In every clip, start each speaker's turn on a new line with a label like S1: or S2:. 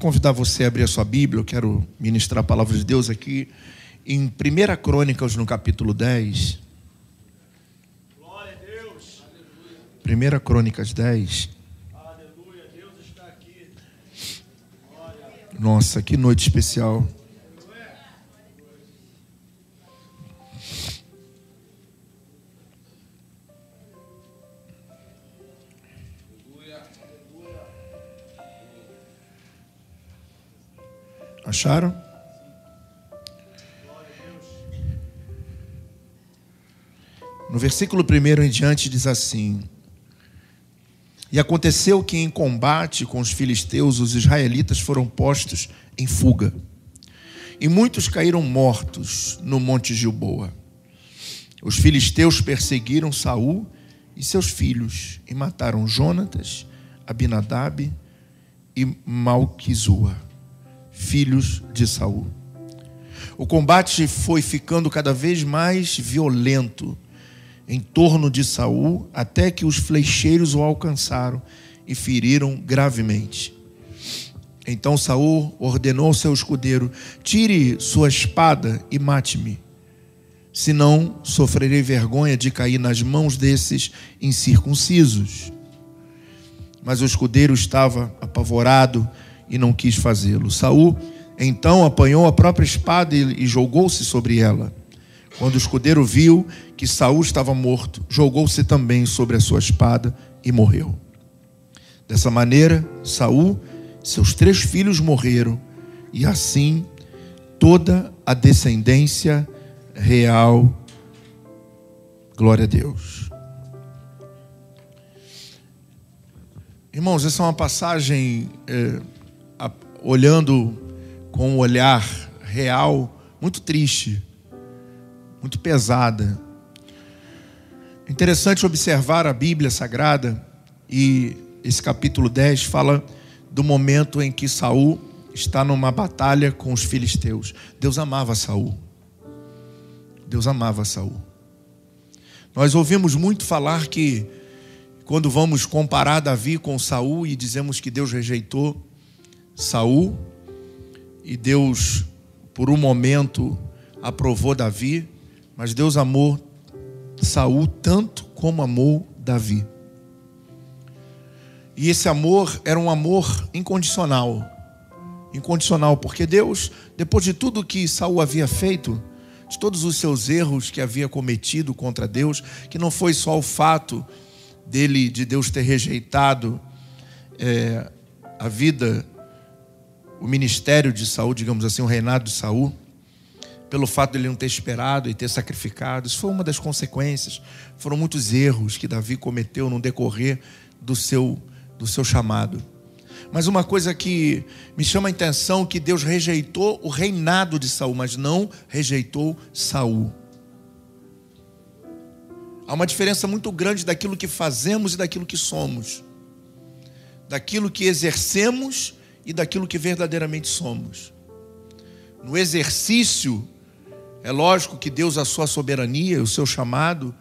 S1: convidar você a abrir a sua Bíblia, eu quero ministrar a palavra de Deus aqui em 1 Crônicas, no capítulo 10. Glória a Deus. 1 Crônicas 10. Aleluia, Deus está aqui. Nossa, que noite especial. Acharam? No versículo 1 em diante diz assim: E aconteceu que em combate com os filisteus os israelitas foram postos em fuga. E muitos caíram mortos no monte Gilboa. Os filisteus perseguiram Saul e seus filhos e mataram Jonatas, Abinadab e Malquizua filhos de Saul. O combate foi ficando cada vez mais violento em torno de Saul, até que os flecheiros o alcançaram e feriram gravemente. Então Saul ordenou ao seu escudeiro: Tire sua espada e mate-me, senão sofrerei vergonha de cair nas mãos desses incircuncisos. Mas o escudeiro estava apavorado e não quis fazê-lo. Saul então apanhou a própria espada e jogou-se sobre ela. Quando o escudeiro viu que Saul estava morto, jogou-se também sobre a sua espada e morreu. Dessa maneira, Saul, seus três filhos morreram, e assim toda a descendência real. Glória a Deus. Irmãos, essa é uma passagem é, olhando com um olhar real, muito triste, muito pesada. Interessante observar a Bíblia Sagrada e esse capítulo 10 fala do momento em que Saul está numa batalha com os filisteus. Deus amava Saul. Deus amava Saul. Nós ouvimos muito falar que quando vamos comparar Davi com Saul e dizemos que Deus rejeitou Saul e Deus por um momento aprovou Davi, mas Deus amou Saul tanto como amou Davi. E esse amor era um amor incondicional. Incondicional, porque Deus, depois de tudo que Saul havia feito, de todos os seus erros que havia cometido contra Deus, que não foi só o fato dele, de Deus ter rejeitado é, a vida o ministério de Saul, digamos assim, o reinado de Saul, pelo fato de ele não ter esperado e ter sacrificado. Isso foi uma das consequências. Foram muitos erros que Davi cometeu no decorrer do seu, do seu chamado. Mas uma coisa que me chama a atenção que Deus rejeitou o reinado de Saul, mas não rejeitou Saul. Há uma diferença muito grande daquilo que fazemos e daquilo que somos. Daquilo que exercemos e daquilo que verdadeiramente somos. No exercício, é lógico que Deus, a sua soberania, o seu chamado,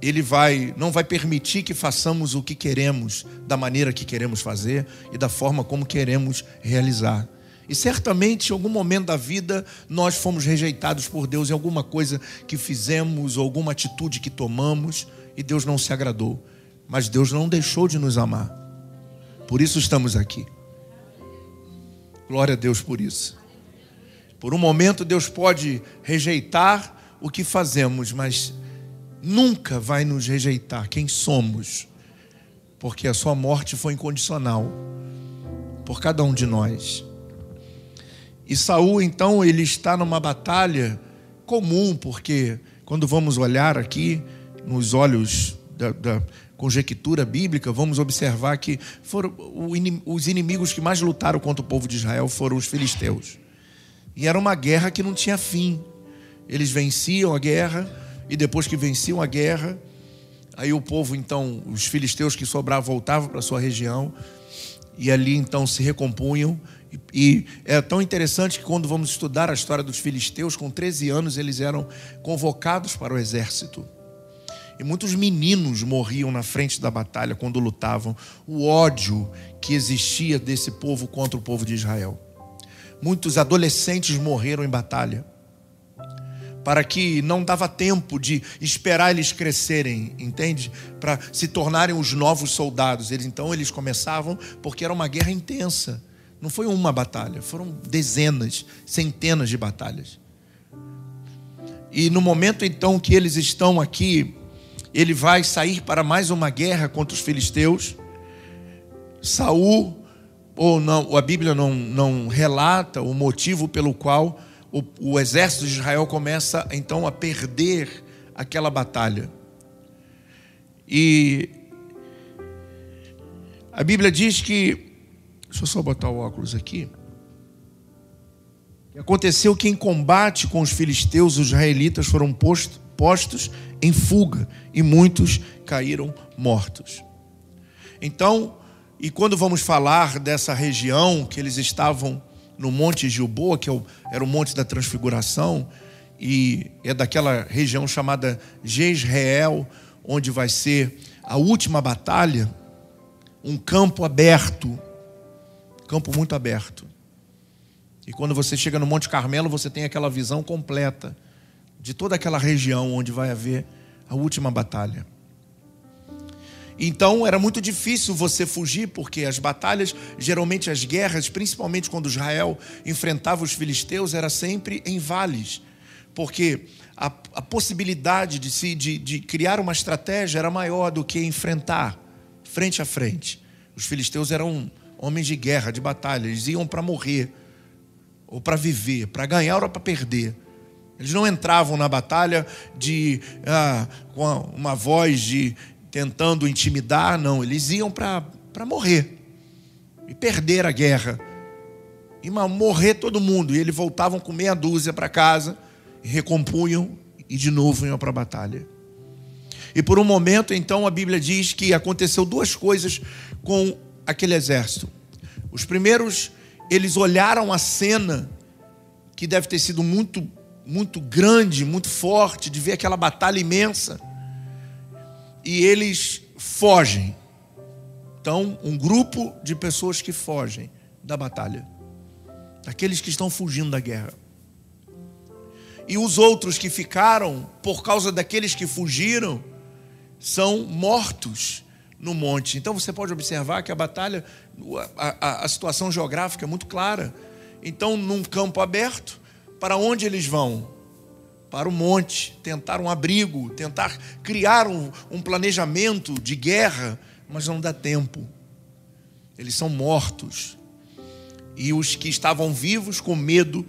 S1: ele vai não vai permitir que façamos o que queremos, da maneira que queremos fazer e da forma como queremos realizar. E certamente, em algum momento da vida, nós fomos rejeitados por Deus em alguma coisa que fizemos, ou alguma atitude que tomamos, e Deus não se agradou. Mas Deus não deixou de nos amar. Por isso estamos aqui. Glória a Deus por isso. Por um momento, Deus pode rejeitar o que fazemos, mas nunca vai nos rejeitar quem somos, porque a sua morte foi incondicional por cada um de nós. E Saul, então, ele está numa batalha comum, porque quando vamos olhar aqui nos olhos da, da conjectura bíblica, vamos observar que foram os inimigos que mais lutaram contra o povo de Israel foram os filisteus. E era uma guerra que não tinha fim. Eles venciam a guerra e depois que venciam a guerra, aí o povo então, os filisteus que sobravam voltavam para sua região e ali então se recompunham. E é tão interessante que quando vamos estudar a história dos filisteus, com 13 anos eles eram convocados para o exército. E muitos meninos morriam na frente da batalha quando lutavam. O ódio que existia desse povo contra o povo de Israel. Muitos adolescentes morreram em batalha. Para que não dava tempo de esperar eles crescerem, entende? Para se tornarem os novos soldados. Eles então eles começavam porque era uma guerra intensa. Não foi uma batalha, foram dezenas, centenas de batalhas. E no momento então que eles estão aqui ele vai sair para mais uma guerra contra os filisteus. Saul, ou não, a Bíblia não, não relata o motivo pelo qual o, o exército de Israel começa então a perder aquela batalha. E a Bíblia diz que, deixa eu só botar o óculos aqui. Aconteceu que em combate com os filisteus, os israelitas foram postos postos em fuga e muitos caíram mortos. Então, e quando vamos falar dessa região que eles estavam no Monte Gilboa, que é era o Monte da Transfiguração, e é daquela região chamada Jezreel, onde vai ser a última batalha, um campo aberto, campo muito aberto. E quando você chega no Monte Carmelo, você tem aquela visão completa de toda aquela região onde vai haver a última batalha. Então era muito difícil você fugir, porque as batalhas, geralmente as guerras, principalmente quando Israel enfrentava os filisteus, era sempre em vales, porque a, a possibilidade de, se, de, de criar uma estratégia era maior do que enfrentar frente a frente. Os filisteus eram homens de guerra, de batalha, eles iam para morrer, ou para viver, para ganhar ou para perder. Eles não entravam na batalha de ah, com uma voz de tentando intimidar, não. Eles iam para morrer e perder a guerra e morrer todo mundo. E eles voltavam com meia dúzia para casa recompunham e de novo iam para a batalha. E por um momento, então, a Bíblia diz que aconteceu duas coisas com aquele exército. Os primeiros, eles olharam a cena que deve ter sido muito muito grande, muito forte, de ver aquela batalha imensa. E eles fogem. Então, um grupo de pessoas que fogem da batalha, daqueles que estão fugindo da guerra. E os outros que ficaram, por causa daqueles que fugiram, são mortos no monte. Então você pode observar que a batalha, a, a, a situação geográfica é muito clara. Então, num campo aberto, para onde eles vão? Para o monte, tentar um abrigo, tentar criar um, um planejamento de guerra, mas não dá tempo. Eles são mortos. E os que estavam vivos, com medo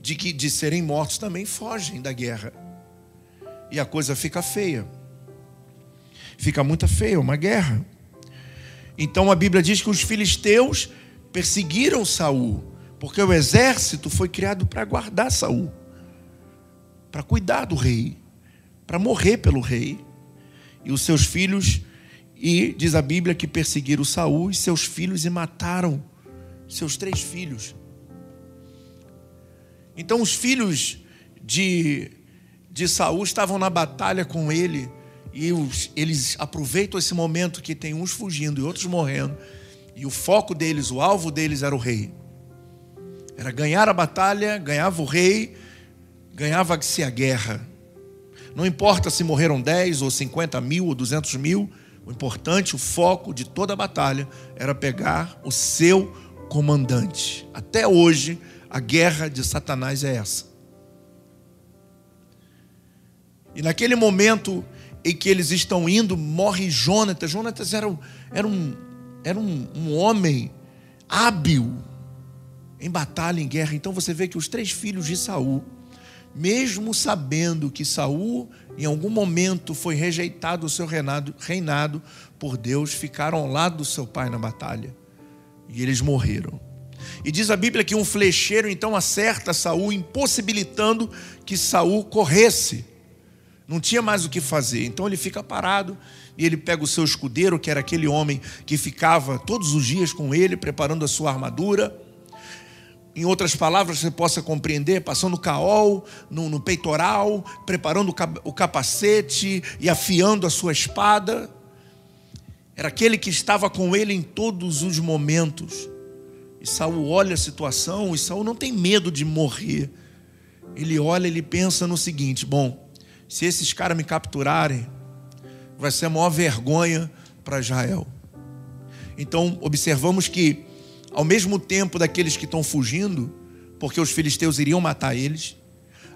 S1: de, que, de serem mortos, também fogem da guerra. E a coisa fica feia. Fica muito feia, uma guerra. Então a Bíblia diz que os filisteus perseguiram Saul porque o exército foi criado para guardar Saul, para cuidar do rei, para morrer pelo rei. E os seus filhos, e diz a Bíblia que perseguiram Saul e seus filhos e mataram seus três filhos. Então os filhos de, de Saul estavam na batalha com ele, e os, eles aproveitam esse momento que tem uns fugindo e outros morrendo, e o foco deles, o alvo deles era o rei. Era ganhar a batalha, ganhava o rei, ganhava-se a guerra. Não importa se morreram 10 ou 50 mil ou 200 mil, o importante, o foco de toda a batalha era pegar o seu comandante. Até hoje, a guerra de Satanás é essa. E naquele momento em que eles estão indo, morre Jonatas. Jonatas era, era, um, era um, um homem hábil, em batalha, em guerra. Então você vê que os três filhos de Saul, mesmo sabendo que Saul em algum momento foi rejeitado o seu reinado, reinado por Deus, ficaram ao lado do seu pai na batalha. E eles morreram. E diz a Bíblia que um flecheiro então acerta Saul, impossibilitando que Saul corresse. Não tinha mais o que fazer. Então ele fica parado e ele pega o seu escudeiro, que era aquele homem que ficava todos os dias com ele, preparando a sua armadura em outras palavras, você possa compreender, passando caol no, no peitoral, preparando o capacete e afiando a sua espada. Era aquele que estava com ele em todos os momentos. E Saul olha a situação, e Saul não tem medo de morrer. Ele olha, ele pensa no seguinte: bom, se esses caras me capturarem, vai ser a maior vergonha para Israel. Então, observamos que ao mesmo tempo daqueles que estão fugindo, porque os filisteus iriam matar eles,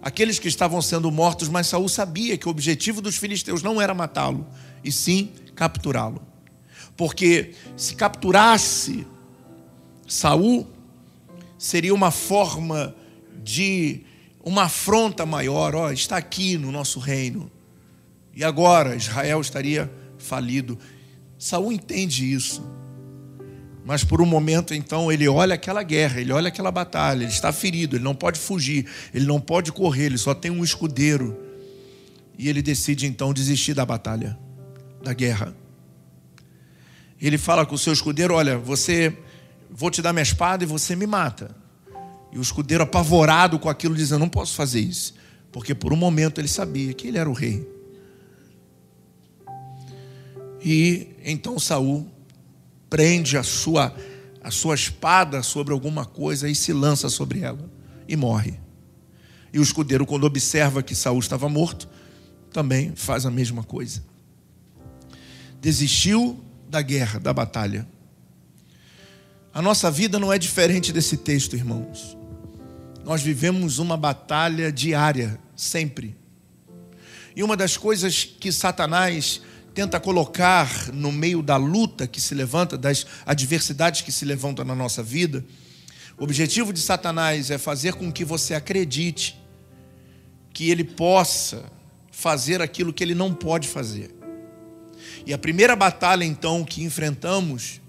S1: aqueles que estavam sendo mortos, mas Saul sabia que o objetivo dos filisteus não era matá-lo, e sim capturá-lo. Porque se capturasse Saul, seria uma forma de uma afronta maior, ó, está aqui no nosso reino. E agora Israel estaria falido. Saul entende isso. Mas por um momento, então, ele olha aquela guerra, ele olha aquela batalha, ele está ferido, ele não pode fugir, ele não pode correr, ele só tem um escudeiro. E ele decide então desistir da batalha, da guerra. Ele fala com o seu escudeiro: Olha, você, vou te dar minha espada e você me mata. E o escudeiro, apavorado com aquilo, diz: Eu não posso fazer isso, porque por um momento ele sabia que ele era o rei. E então Saul prende a sua, a sua espada sobre alguma coisa e se lança sobre ela e morre. E o escudeiro, quando observa que Saul estava morto, também faz a mesma coisa. Desistiu da guerra, da batalha. A nossa vida não é diferente desse texto, irmãos. Nós vivemos uma batalha diária, sempre. E uma das coisas que Satanás tenta colocar no meio da luta que se levanta, das adversidades que se levantam na nossa vida, o objetivo de Satanás é fazer com que você acredite que ele possa fazer aquilo que ele não pode fazer. E a primeira batalha, então, que enfrentamos,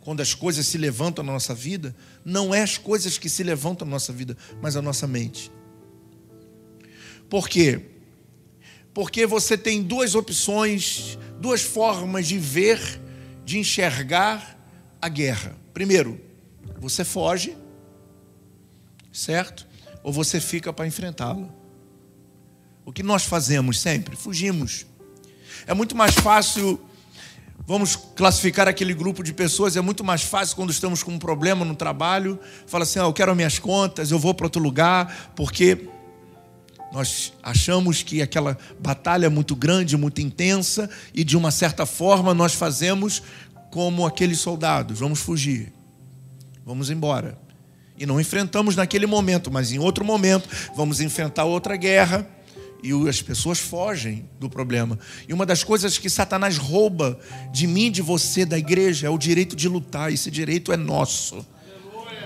S1: quando as coisas se levantam na nossa vida, não é as coisas que se levantam na nossa vida, mas a nossa mente. Por quê? Porque você tem duas opções, duas formas de ver, de enxergar a guerra. Primeiro, você foge, certo? Ou você fica para enfrentá-la. O que nós fazemos sempre? Fugimos. É muito mais fácil, vamos classificar aquele grupo de pessoas, é muito mais fácil quando estamos com um problema no trabalho, fala assim: ah, eu quero minhas contas, eu vou para outro lugar, porque nós achamos que aquela batalha é muito grande, muito intensa, e de uma certa forma nós fazemos como aqueles soldados: vamos fugir, vamos embora. E não enfrentamos naquele momento, mas em outro momento vamos enfrentar outra guerra e as pessoas fogem do problema. E uma das coisas que Satanás rouba de mim, de você, da igreja, é o direito de lutar. Esse direito é nosso,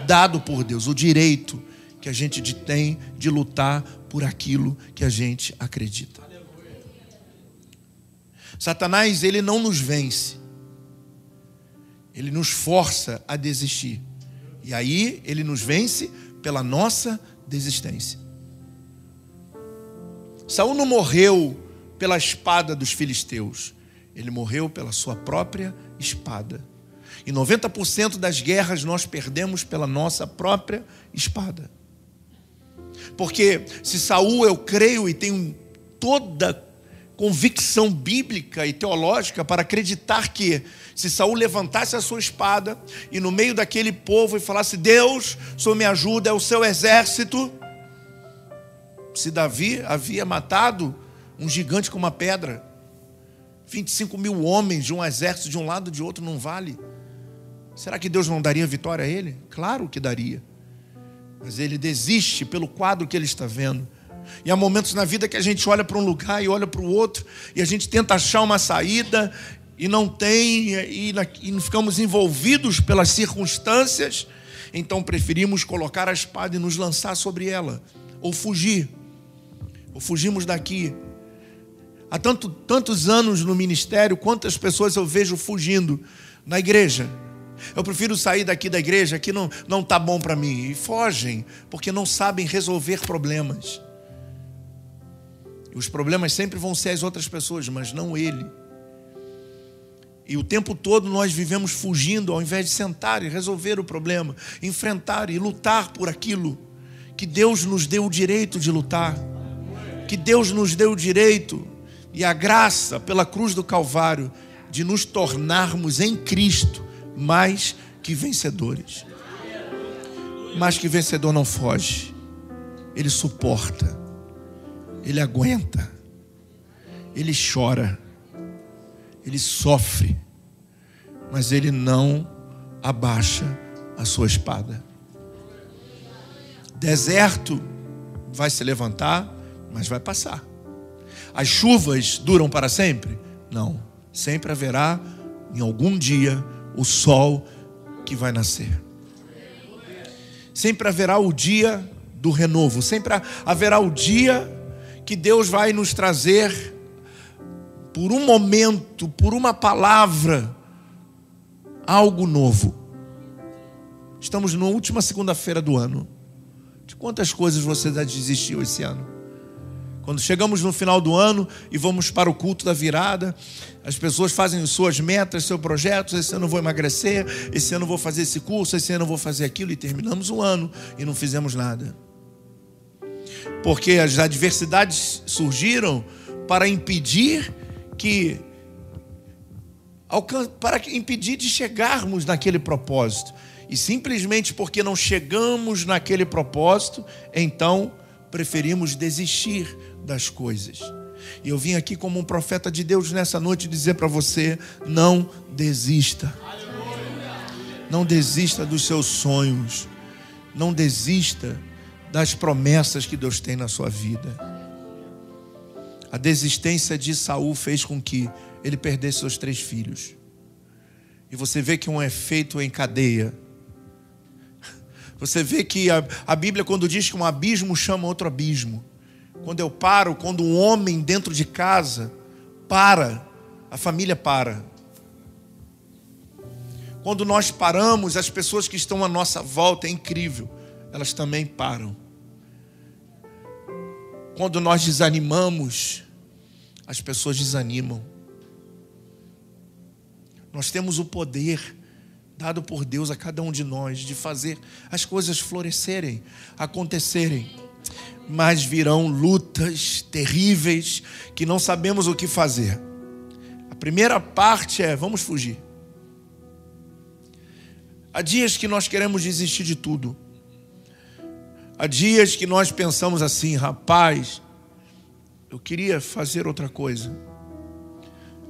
S1: dado por Deus, o direito que a gente tem de lutar por aquilo que a gente acredita. Satanás, ele não nos vence. Ele nos força a desistir. E aí ele nos vence pela nossa desistência. Saul não morreu pela espada dos filisteus. Ele morreu pela sua própria espada. E 90% das guerras nós perdemos pela nossa própria espada. Porque se Saul eu creio e tenho toda convicção bíblica e teológica para acreditar que se Saul levantasse a sua espada e no meio daquele povo e falasse: "Deus, só me ajuda, é o seu exército", se Davi havia matado um gigante com uma pedra, 25 mil homens de um exército de um lado e de outro não vale. Será que Deus não daria vitória a ele? Claro que daria. Mas ele desiste pelo quadro que ele está vendo. E há momentos na vida que a gente olha para um lugar e olha para o outro, e a gente tenta achar uma saída e não tem, e, e ficamos envolvidos pelas circunstâncias, então preferimos colocar a espada e nos lançar sobre ela, ou fugir, ou fugimos daqui. Há tanto, tantos anos no ministério, quantas pessoas eu vejo fugindo na igreja eu prefiro sair daqui da igreja que não não tá bom para mim e fogem porque não sabem resolver problemas. E os problemas sempre vão ser as outras pessoas, mas não ele. E o tempo todo nós vivemos fugindo, ao invés de sentar e resolver o problema, enfrentar e lutar por aquilo que Deus nos deu o direito de lutar, que Deus nos deu o direito e a graça pela cruz do Calvário de nos tornarmos em Cristo mais que vencedores. Mais que vencedor não foge, ele suporta, ele aguenta, ele chora ele sofre, mas ele não abaixa a sua espada. Deserto vai se levantar, mas vai passar. As chuvas duram para sempre? Não. Sempre haverá, em algum dia, o sol que vai nascer. Sempre haverá o dia do renovo. Sempre haverá o dia que Deus vai nos trazer por um momento, por uma palavra, algo novo. Estamos na última segunda-feira do ano. De quantas coisas você já desistiu esse ano? Quando chegamos no final do ano e vamos para o culto da virada, as pessoas fazem suas metas, seus projetos. Esse ano eu vou emagrecer, esse ano eu vou fazer esse curso, esse ano eu vou fazer aquilo. E terminamos o ano e não fizemos nada. Porque as adversidades surgiram para impedir que para impedir de chegarmos naquele propósito. E simplesmente porque não chegamos naquele propósito, então preferimos desistir das coisas. E eu vim aqui como um profeta de Deus nessa noite dizer para você: não desista. Não desista dos seus sonhos. Não desista das promessas que Deus tem na sua vida. A desistência de Saul fez com que ele perdesse seus três filhos. E você vê que um efeito em cadeia. Você vê que a, a Bíblia, quando diz que um abismo chama outro abismo. Quando eu paro, quando um homem dentro de casa para, a família para. Quando nós paramos, as pessoas que estão à nossa volta, é incrível, elas também param. Quando nós desanimamos, as pessoas desanimam. Nós temos o poder dado por Deus a cada um de nós de fazer as coisas florescerem, acontecerem. Mas virão lutas terríveis que não sabemos o que fazer. A primeira parte é: vamos fugir. Há dias que nós queremos desistir de tudo. Há dias que nós pensamos assim, rapaz, eu queria fazer outra coisa.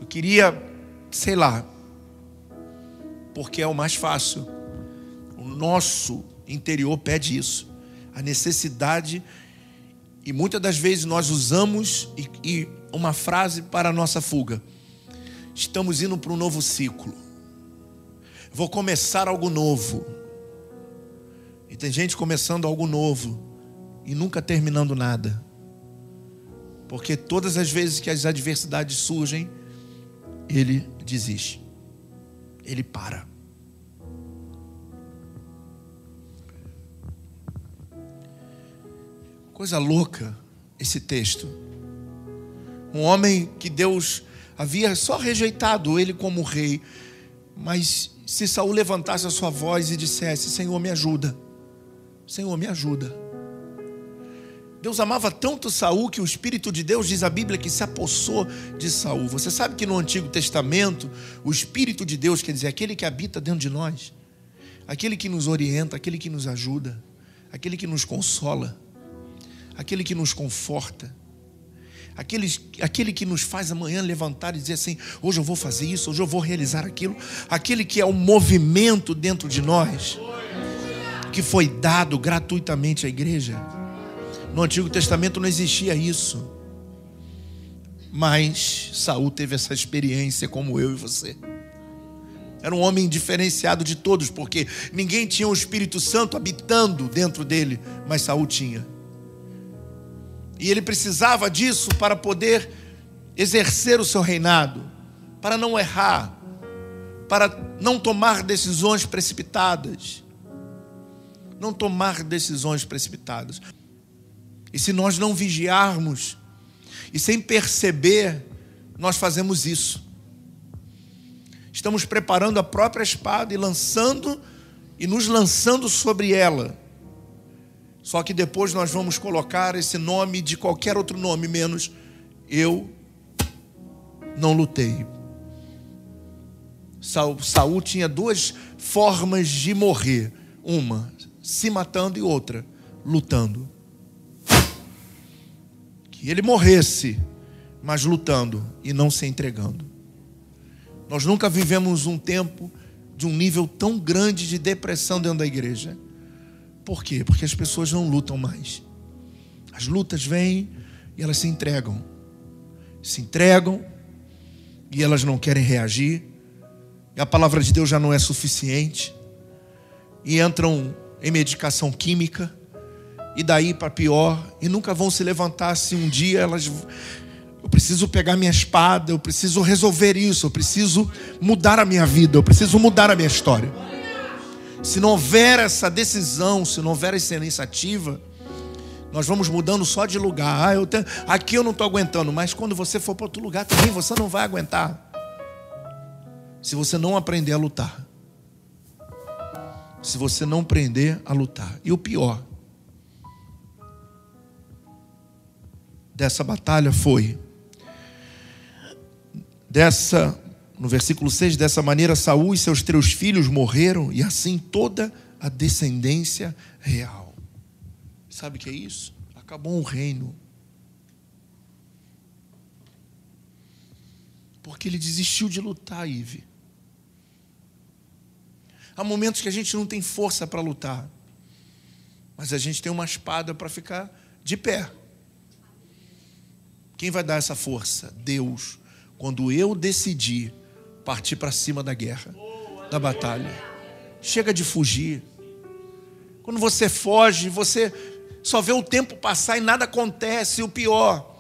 S1: Eu queria, sei lá, porque é o mais fácil. O nosso interior pede isso. A necessidade, e muitas das vezes nós usamos e, uma frase para a nossa fuga. Estamos indo para um novo ciclo. Vou começar algo novo. E tem gente começando algo novo e nunca terminando nada. Porque todas as vezes que as adversidades surgem, ele desiste. Ele para. Coisa louca esse texto. Um homem que Deus havia só rejeitado ele como rei, mas se Saul levantasse a sua voz e dissesse: Senhor, me ajuda. Senhor, me ajuda. Deus amava tanto Saul que o Espírito de Deus diz a Bíblia que se apossou de Saul. Você sabe que no Antigo Testamento, o Espírito de Deus quer dizer aquele que habita dentro de nós, aquele que nos orienta, aquele que nos ajuda, aquele que nos consola, aquele que nos conforta. Aquele, aquele que nos faz amanhã levantar e dizer assim: hoje eu vou fazer isso, hoje eu vou realizar aquilo. Aquele que é o movimento dentro de nós, que foi dado gratuitamente à igreja. No Antigo Testamento não existia isso. Mas Saul teve essa experiência como eu e você. Era um homem diferenciado de todos, porque ninguém tinha o Espírito Santo habitando dentro dele, mas Saul tinha. E ele precisava disso para poder exercer o seu reinado, para não errar, para não tomar decisões precipitadas. Não tomar decisões precipitadas. E se nós não vigiarmos, e sem perceber, nós fazemos isso. Estamos preparando a própria espada e lançando e nos lançando sobre ela. Só que depois nós vamos colocar esse nome de qualquer outro nome, menos eu não lutei. Saul, tinha duas formas de morrer: uma se matando e outra lutando. Que ele morresse, mas lutando e não se entregando. Nós nunca vivemos um tempo de um nível tão grande de depressão dentro da igreja. Por quê? Porque as pessoas não lutam mais. As lutas vêm e elas se entregam. Se entregam e elas não querem reagir. E a palavra de Deus já não é suficiente. E entram em medicação química. E daí para pior. E nunca vão se levantar se um dia elas. Eu preciso pegar minha espada, eu preciso resolver isso, eu preciso mudar a minha vida, eu preciso mudar a minha história. Se não houver essa decisão, se não houver essa iniciativa, nós vamos mudando só de lugar. Ah, eu tenho, aqui eu não estou aguentando, mas quando você for para outro lugar também você não vai aguentar. Se você não aprender a lutar. Se você não aprender a lutar. E o pior dessa batalha foi dessa no versículo 6, dessa maneira Saul e seus três filhos morreram, e assim toda a descendência real. Sabe o que é isso? Acabou um reino. Porque ele desistiu de lutar, Ive. Há momentos que a gente não tem força para lutar, mas a gente tem uma espada para ficar de pé. Quem vai dar essa força? Deus. Quando eu decidir partir para cima da guerra, da batalha. Chega de fugir. Quando você foge, você só vê o tempo passar e nada acontece. E o pior,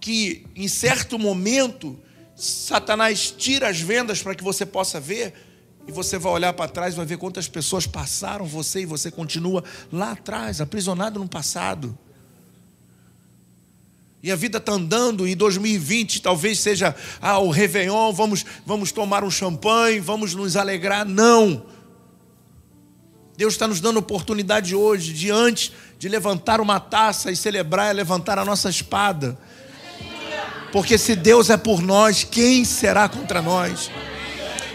S1: que em certo momento, Satanás tira as vendas para que você possa ver, e você vai olhar para trás vai ver quantas pessoas passaram você e você continua lá atrás, aprisionado no passado e a vida está andando, e 2020 talvez seja ah, o Réveillon, vamos, vamos tomar um champanhe, vamos nos alegrar. Não. Deus está nos dando oportunidade hoje, diante de levantar uma taça e celebrar, é levantar a nossa espada. Porque se Deus é por nós, quem será contra nós?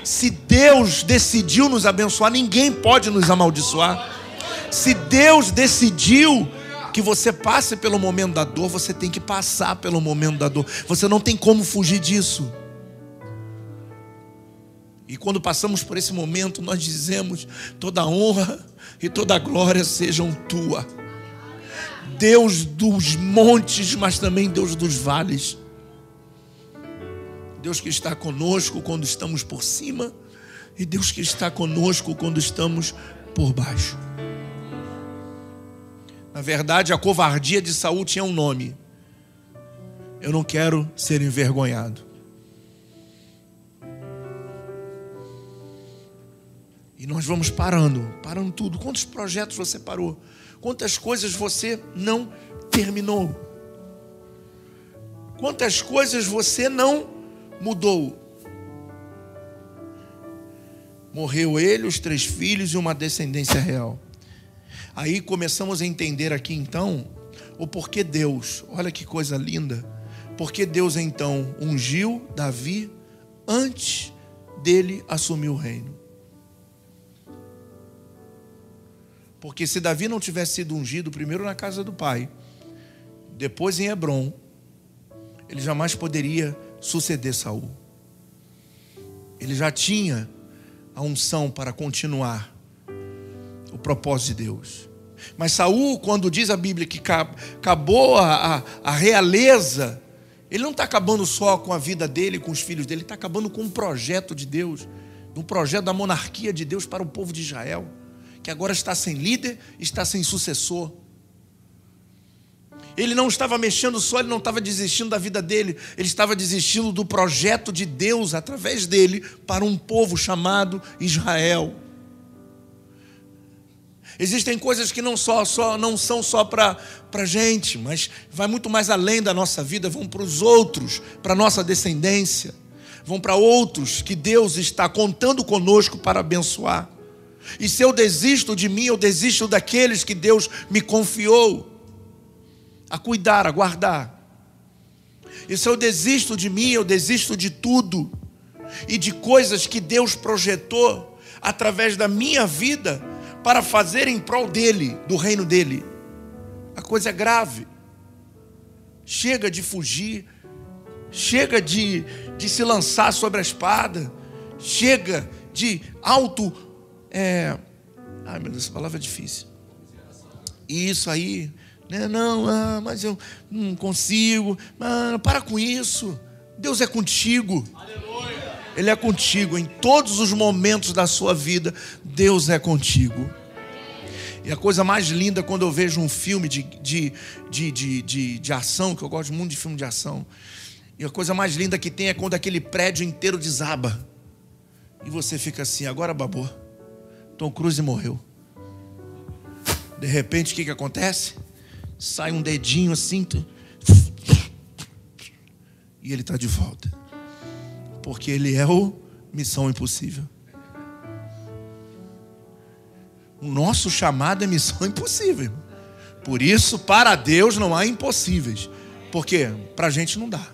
S1: Se Deus decidiu nos abençoar, ninguém pode nos amaldiçoar. Se Deus decidiu que você passe pelo momento da dor, você tem que passar pelo momento da dor. Você não tem como fugir disso. E quando passamos por esse momento, nós dizemos: toda honra e toda glória sejam tua. Deus dos montes, mas também Deus dos vales. Deus que está conosco quando estamos por cima e Deus que está conosco quando estamos por baixo. Na verdade, a covardia de Saul tinha um nome. Eu não quero ser envergonhado. E nós vamos parando, parando tudo. Quantos projetos você parou? Quantas coisas você não terminou? Quantas coisas você não mudou? Morreu ele, os três filhos e uma descendência real. Aí começamos a entender aqui então o porquê Deus, olha que coisa linda, porque Deus então ungiu Davi antes dele assumir o reino. Porque se Davi não tivesse sido ungido primeiro na casa do pai, depois em Hebron, ele jamais poderia suceder Saul. Ele já tinha a unção para continuar o propósito de Deus. Mas Saul, quando diz a Bíblia que acabou a, a, a realeza, ele não está acabando só com a vida dele, com os filhos dele, ele está acabando com um projeto de Deus, um projeto da monarquia de Deus para o povo de Israel, que agora está sem líder, está sem sucessor. Ele não estava mexendo só, ele não estava desistindo da vida dele, ele estava desistindo do projeto de Deus através dele para um povo chamado Israel. Existem coisas que não, só, só, não são só para a gente, mas vai muito mais além da nossa vida, vão para os outros, para a nossa descendência. vão para outros que Deus está contando conosco para abençoar. E se eu desisto de mim, eu desisto daqueles que Deus me confiou a cuidar, a guardar. E se eu desisto de mim, eu desisto de tudo e de coisas que Deus projetou através da minha vida para fazer em prol dele, do reino dele. A coisa é grave. Chega de fugir, chega de, de se lançar sobre a espada, chega de auto. É... Ai meu Deus, essa palavra é difícil. E isso aí, né? não, ah, mas eu não consigo. Mano, para com isso. Deus é contigo. Aleluia. Ele é contigo em todos os momentos da sua vida. Deus é contigo. E a coisa mais linda quando eu vejo um filme de, de, de, de, de, de ação, que eu gosto muito de filme de ação. E a coisa mais linda que tem é quando aquele prédio inteiro desaba. E você fica assim, agora babou. Tom Cruise morreu. De repente, o que, que acontece? Sai um dedinho assim. E ele está de volta. Porque ele é o Missão Impossível. O nosso chamado é missão impossível. Por isso, para Deus não há impossíveis. Porque para a gente não dá.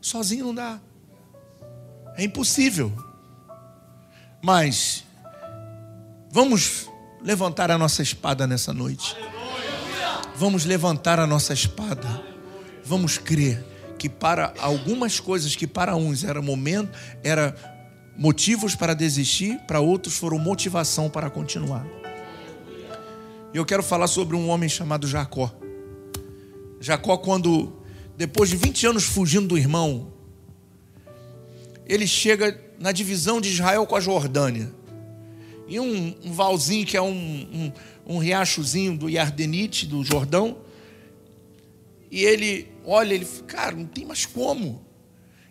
S1: Sozinho não dá. É impossível. Mas vamos levantar a nossa espada nessa noite. Vamos levantar a nossa espada. Vamos crer que para algumas coisas que para uns era momento, era motivos para desistir, para outros foram motivação para continuar. E eu quero falar sobre um homem chamado Jacó. Jacó, quando, depois de 20 anos fugindo do irmão, ele chega na divisão de Israel com a Jordânia. E um, um valzinho que é um, um, um riachozinho do Yardenite, do Jordão. E ele olha, ele cara, não tem mais como.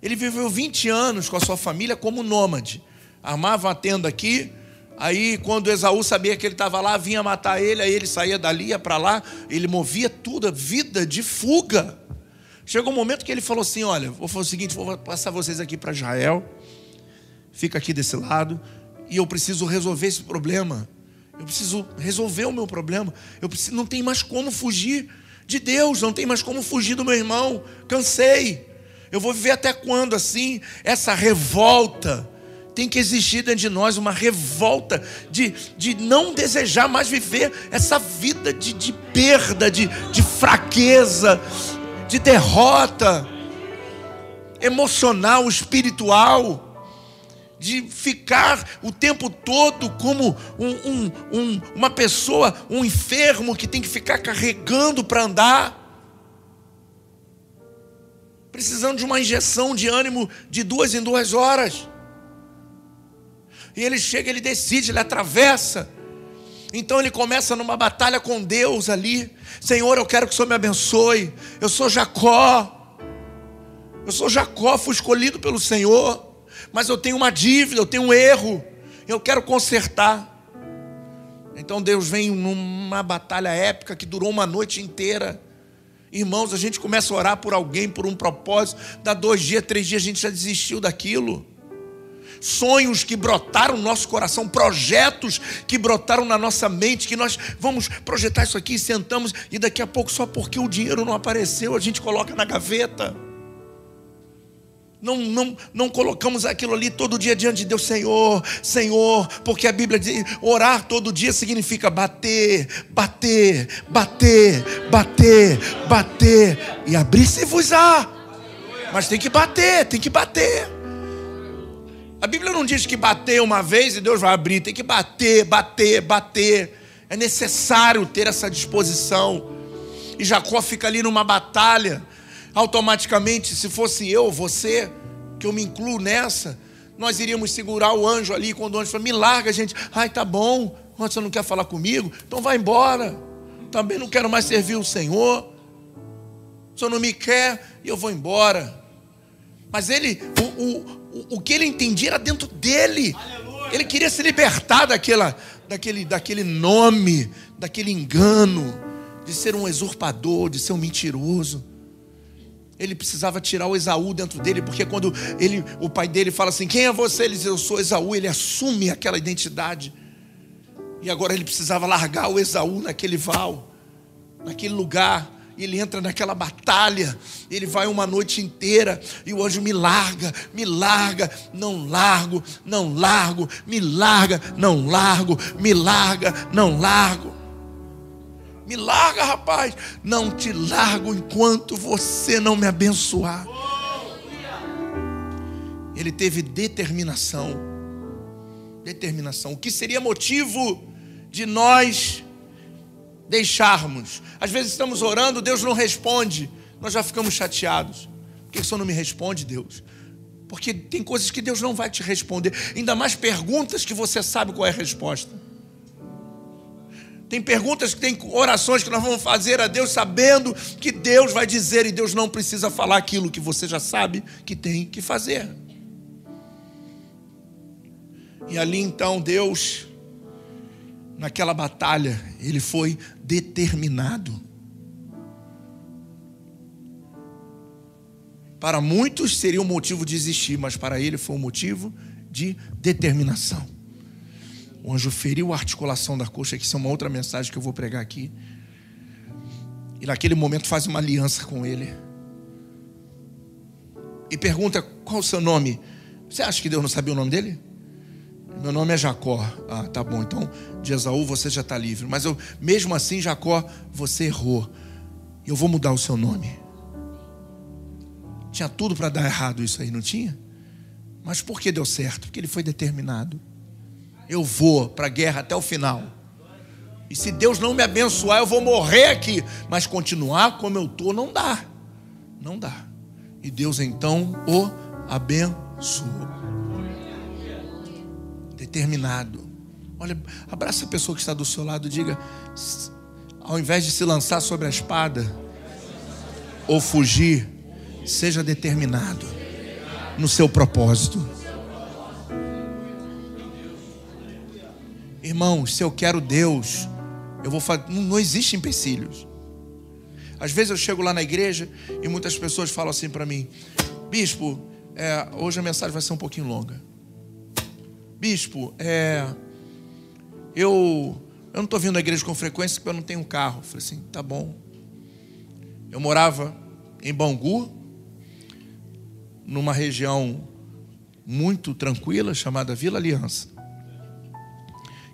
S1: Ele viveu 20 anos com a sua família como nômade. Armava uma tenda aqui, Aí, quando Esaú sabia que ele estava lá, vinha matar ele, aí ele saía dali, ia para lá, ele movia tudo, a vida de fuga. Chegou um momento que ele falou assim: Olha, vou fazer o seguinte, vou passar vocês aqui para Israel, fica aqui desse lado, e eu preciso resolver esse problema. Eu preciso resolver o meu problema. Eu preciso, não tem mais como fugir de Deus, não tem mais como fugir do meu irmão. Cansei. Eu vou viver até quando assim? Essa revolta tem que existir dentro de nós uma revolta de, de não desejar mais viver essa vida de, de perda, de, de fraqueza, de derrota emocional, espiritual de ficar o tempo todo como um, um, um, uma pessoa, um enfermo que tem que ficar carregando para andar, precisando de uma injeção de ânimo de duas em duas horas. E ele chega, ele decide, ele atravessa. Então ele começa numa batalha com Deus ali. Senhor, eu quero que o Senhor me abençoe. Eu sou Jacó. Eu sou Jacó, fui escolhido pelo Senhor. Mas eu tenho uma dívida, eu tenho um erro. Eu quero consertar. Então Deus vem numa batalha épica que durou uma noite inteira. Irmãos, a gente começa a orar por alguém, por um propósito. Dá dois dias, três dias, a gente já desistiu daquilo sonhos que brotaram no nosso coração, projetos que brotaram na nossa mente, que nós vamos projetar isso aqui, sentamos e daqui a pouco, só porque o dinheiro não apareceu, a gente coloca na gaveta. Não, não, não colocamos aquilo ali todo dia diante de Deus, Senhor, Senhor, porque a Bíblia diz: orar todo dia significa bater, bater, bater, bater, bater, e abrir-se-vos-á. Mas tem que bater, tem que bater. A Bíblia não diz que bater uma vez e Deus vai abrir, tem que bater, bater, bater. É necessário ter essa disposição. E Jacó fica ali numa batalha. Automaticamente, se fosse eu, você, que eu me incluo nessa, nós iríamos segurar o anjo ali. Quando o anjo fala, me larga, gente. Ai, tá bom. Você não quer falar comigo? Então vai embora. Também não quero mais servir o Senhor. O Senhor não me quer e eu vou embora. Mas ele, o, o, o, o que ele entendia era dentro dele. Aleluia. Ele queria se libertar daquela, daquele, daquele nome, daquele engano, de ser um usurpador, de ser um mentiroso. Ele precisava tirar o Esaú dentro dele, porque quando ele, o pai dele fala assim: Quem é você? Ele diz: Eu sou Esaú. Ele assume aquela identidade. E agora ele precisava largar o Esaú naquele val, naquele lugar ele entra naquela batalha, ele vai uma noite inteira e o anjo me larga, me larga, não largo, não largo, me larga, não largo, me larga, não largo. Me larga, rapaz, não te largo enquanto você não me abençoar. Ele teve determinação. Determinação. O que seria motivo de nós deixarmos. Às vezes estamos orando, Deus não responde, nós já ficamos chateados. Por que o Senhor não me responde, Deus? Porque tem coisas que Deus não vai te responder, ainda mais perguntas que você sabe qual é a resposta. Tem perguntas tem orações que nós vamos fazer a Deus sabendo que Deus vai dizer e Deus não precisa falar aquilo que você já sabe que tem que fazer. E ali então Deus naquela batalha, ele foi determinado. Para muitos seria um motivo de existir, mas para ele foi um motivo de determinação. O anjo feriu a articulação da coxa, que isso é uma outra mensagem que eu vou pregar aqui. E naquele momento faz uma aliança com ele. E pergunta: qual o seu nome? Você acha que Deus não sabia o nome dele? Meu nome é Jacó. Ah, tá bom. Então, de Esaú você já está livre. Mas eu, mesmo assim, Jacó, você errou. Eu vou mudar o seu nome. Tinha tudo para dar errado isso aí, não tinha? Mas por que deu certo? Porque ele foi determinado. Eu vou para a guerra até o final. E se Deus não me abençoar, eu vou morrer aqui. Mas continuar como eu estou não dá. Não dá. E Deus então o abençoou determinado. Olha, abraça a pessoa que está do seu lado diga: ao invés de se lançar sobre a espada ou fugir, seja determinado no seu propósito. Irmãos, se eu quero Deus, eu vou fazer. Não, não existe empecilhos. Às vezes eu chego lá na igreja e muitas pessoas falam assim para mim: Bispo, é, hoje a mensagem vai ser um pouquinho longa bispo, é, eu, eu não estou vindo à igreja com frequência porque eu não tenho carro. Eu falei assim, tá bom. Eu morava em Bangu, numa região muito tranquila chamada Vila Aliança,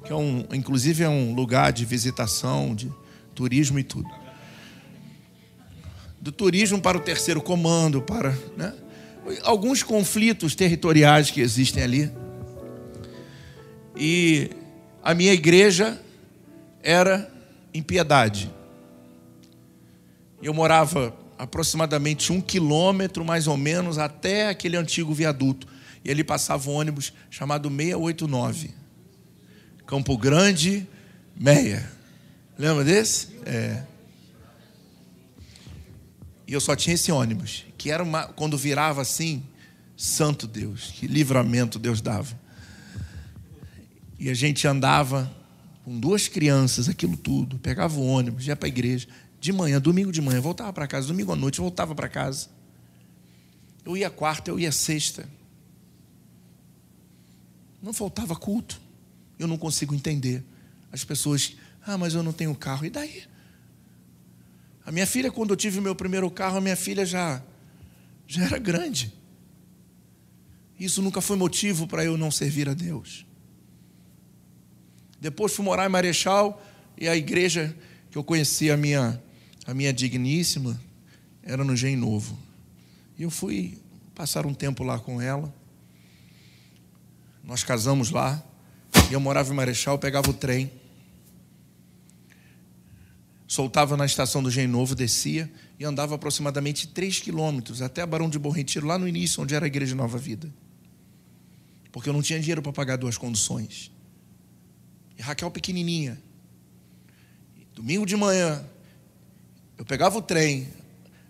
S1: que é um, inclusive é um lugar de visitação, de turismo e tudo. Do turismo para o terceiro comando, para né, alguns conflitos territoriais que existem ali. E a minha igreja era em Piedade. Eu morava aproximadamente um quilômetro, mais ou menos, até aquele antigo viaduto. E ali passava um ônibus chamado 689. Campo Grande, Meia. Lembra desse? É. E eu só tinha esse ônibus, que era uma, quando virava assim, santo Deus, que livramento Deus dava. E a gente andava com duas crianças, aquilo tudo, pegava o ônibus, ia para a igreja, de manhã, domingo de manhã, voltava para casa, domingo à noite, voltava para casa. Eu ia quarta, eu ia sexta. Não faltava culto. Eu não consigo entender. As pessoas, ah, mas eu não tenho carro. E daí? A minha filha, quando eu tive o meu primeiro carro, a minha filha já, já era grande. Isso nunca foi motivo para eu não servir a Deus. Depois fui morar em Marechal e a igreja que eu conheci, a minha, a minha digníssima, era no Gen Novo. E eu fui passar um tempo lá com ela. Nós casamos lá. E eu morava em Marechal, pegava o trem. Soltava na estação do Gen Novo, descia e andava aproximadamente 3 quilômetros até Barão de Bom Retiro, lá no início, onde era a Igreja Nova Vida. Porque eu não tinha dinheiro para pagar duas conduções. E Raquel pequenininha. Domingo de manhã, eu pegava o trem,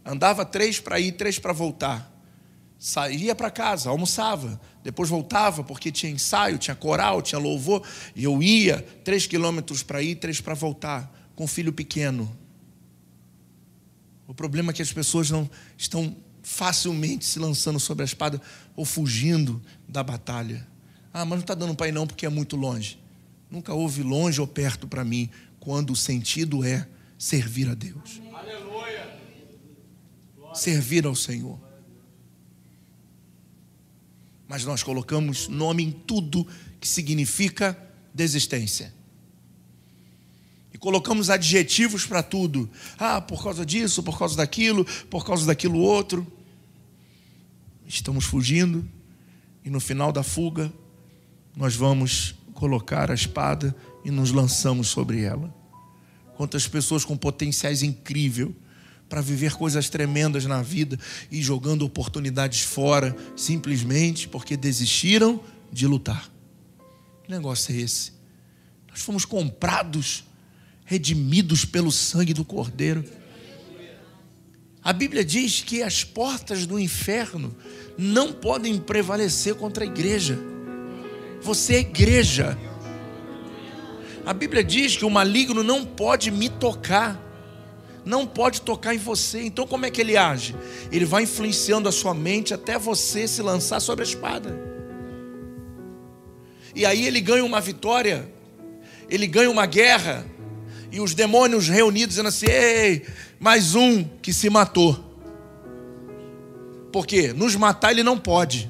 S1: andava três para ir, três para voltar. Saía para casa, almoçava, depois voltava porque tinha ensaio, tinha coral, tinha louvor, e eu ia três quilômetros para ir, três para voltar, com um filho pequeno. O problema é que as pessoas não estão facilmente se lançando sobre a espada ou fugindo da batalha. Ah, mas não está dando para ir não porque é muito longe. Nunca houve longe ou perto para mim quando o sentido é servir a Deus. Aleluia. Servir ao Senhor. Mas nós colocamos nome em tudo que significa desistência. E colocamos adjetivos para tudo. Ah, por causa disso, por causa daquilo, por causa daquilo outro. Estamos fugindo e no final da fuga nós vamos colocar a espada e nos lançamos sobre ela. Quantas pessoas com potenciais incríveis para viver coisas tremendas na vida e jogando oportunidades fora simplesmente porque desistiram de lutar. Que negócio é esse? Nós fomos comprados, redimidos pelo sangue do Cordeiro. A Bíblia diz que as portas do inferno não podem prevalecer contra a igreja. Você é igreja. A Bíblia diz que o maligno não pode me tocar, não pode tocar em você. Então, como é que ele age? Ele vai influenciando a sua mente até você se lançar sobre a espada. E aí ele ganha uma vitória, ele ganha uma guerra, e os demônios reunidos dizendo assim: ei, mais um que se matou. Porque nos matar ele não pode.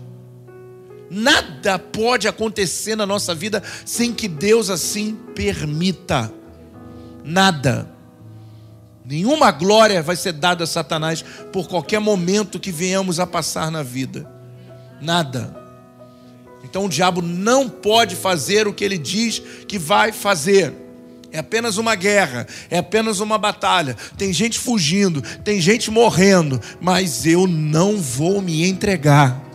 S1: Nada pode acontecer na nossa vida sem que Deus assim permita. Nada. Nenhuma glória vai ser dada a Satanás por qualquer momento que venhamos a passar na vida. Nada. Então o diabo não pode fazer o que ele diz que vai fazer. É apenas uma guerra, é apenas uma batalha. Tem gente fugindo, tem gente morrendo, mas eu não vou me entregar.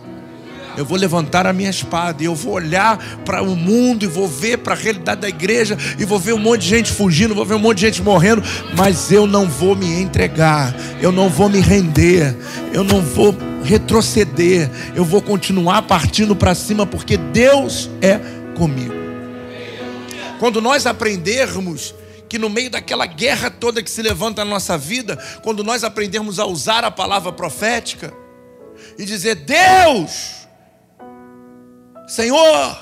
S1: Eu vou levantar a minha espada e eu vou olhar para o mundo e vou ver para a realidade da igreja e vou ver um monte de gente fugindo, vou ver um monte de gente morrendo, mas eu não vou me entregar, eu não vou me render, eu não vou retroceder, eu vou continuar partindo para cima porque Deus é comigo. Quando nós aprendermos que no meio daquela guerra toda que se levanta na nossa vida, quando nós aprendermos a usar a palavra profética e dizer: Deus, Senhor,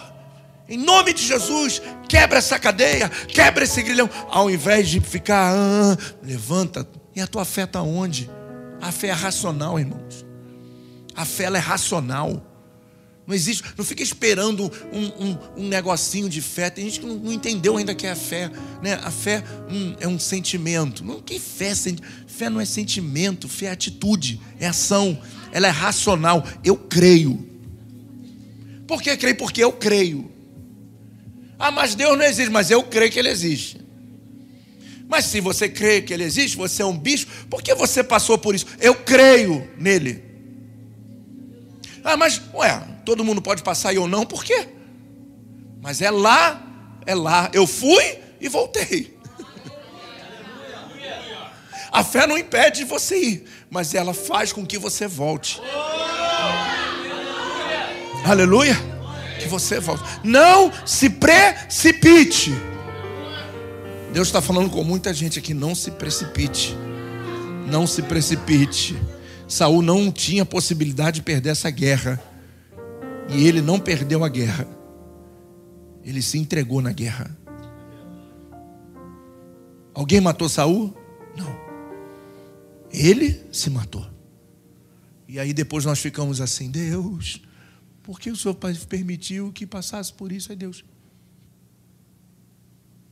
S1: em nome de Jesus, quebra essa cadeia, quebra esse grilhão, ao invés de ficar, ah, levanta. E a tua fé está onde? A fé é racional, irmãos. A fé é racional. Não existe, não fica esperando um, um, um, negocinho de fé. Tem gente que não, não entendeu ainda que é a fé. Né? A fé hum, é um sentimento. Não, que fé? Fé não é sentimento, fé é atitude, é ação. Ela é racional. Eu creio. Por que creio? Porque eu creio. Ah, mas Deus não existe, mas eu creio que Ele existe. Mas se você crê que Ele existe, você é um bicho, por que você passou por isso? Eu creio nele. Ah, mas, ué, todo mundo pode passar e eu não, por quê? Mas é lá, é lá. Eu fui e voltei. A fé não impede você ir, mas ela faz com que você volte. Aleluia. Que você volte. Não se precipite. Deus está falando com muita gente aqui. Não se precipite. Não se precipite. Saul não tinha possibilidade de perder essa guerra. E ele não perdeu a guerra. Ele se entregou na guerra. Alguém matou Saul? Não. Ele se matou. E aí depois nós ficamos assim, Deus, por que o Senhor permitiu que passasse por isso? É Deus.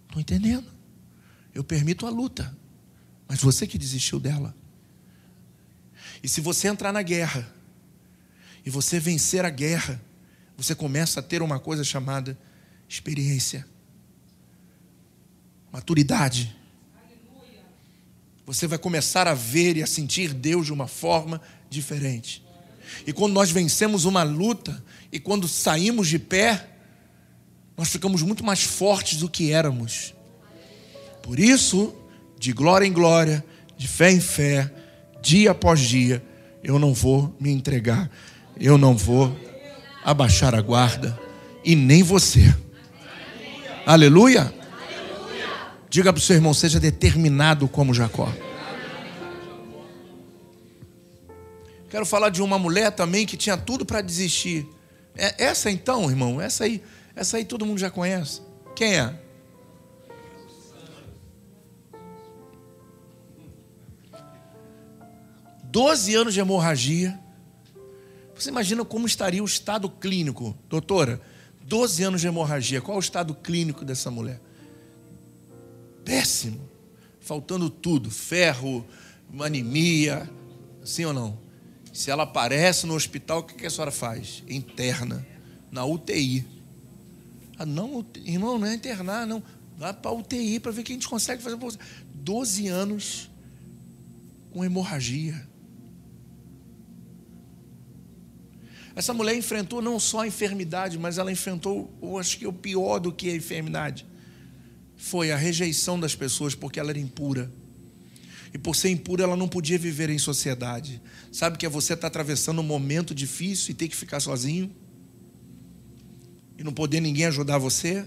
S1: Estou entendendo. Eu permito a luta. Mas você que desistiu dela. E se você entrar na guerra e você vencer a guerra, você começa a ter uma coisa chamada experiência, maturidade. Você vai começar a ver e a sentir Deus de uma forma diferente. E quando nós vencemos uma luta e quando saímos de pé, nós ficamos muito mais fortes do que éramos. Por isso, de glória em glória, de fé em fé, dia após dia, eu não vou me entregar, eu não vou abaixar a guarda, e nem você. Aleluia. Aleluia. Diga para o seu irmão, seja determinado como Jacó. Quero falar de uma mulher também que tinha tudo para desistir. É, essa então, irmão, essa aí, essa aí todo mundo já conhece. Quem é? Doze anos de hemorragia. Você imagina como estaria o estado clínico, doutora? Doze anos de hemorragia. Qual é o estado clínico dessa mulher? Péssimo. Faltando tudo: ferro, anemia. Sim ou não? Se ela aparece no hospital, o que a senhora faz? Interna, na UTI. Ah, não, irmão, não é internar, não. Vai para a UTI para ver o que a gente consegue fazer. 12 anos com hemorragia. Essa mulher enfrentou não só a enfermidade, mas ela enfrentou, eu acho que o pior do que a enfermidade foi a rejeição das pessoas porque ela era impura. E por ser impura, ela não podia viver em sociedade. Sabe que é você estar tá atravessando um momento difícil e ter que ficar sozinho? E não poder ninguém ajudar você?